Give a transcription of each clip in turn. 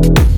Bye.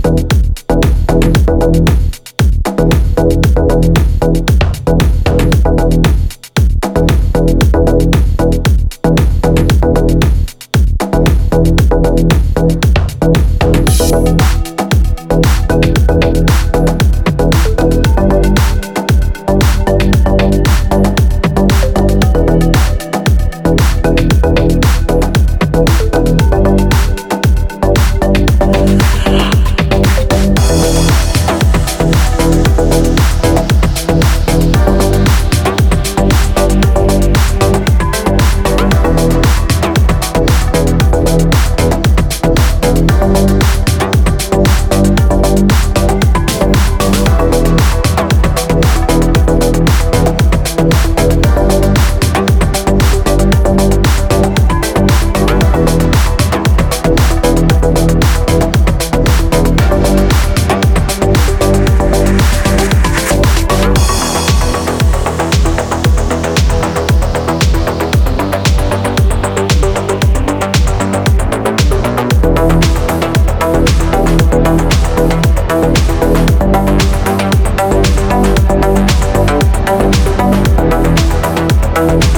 Thank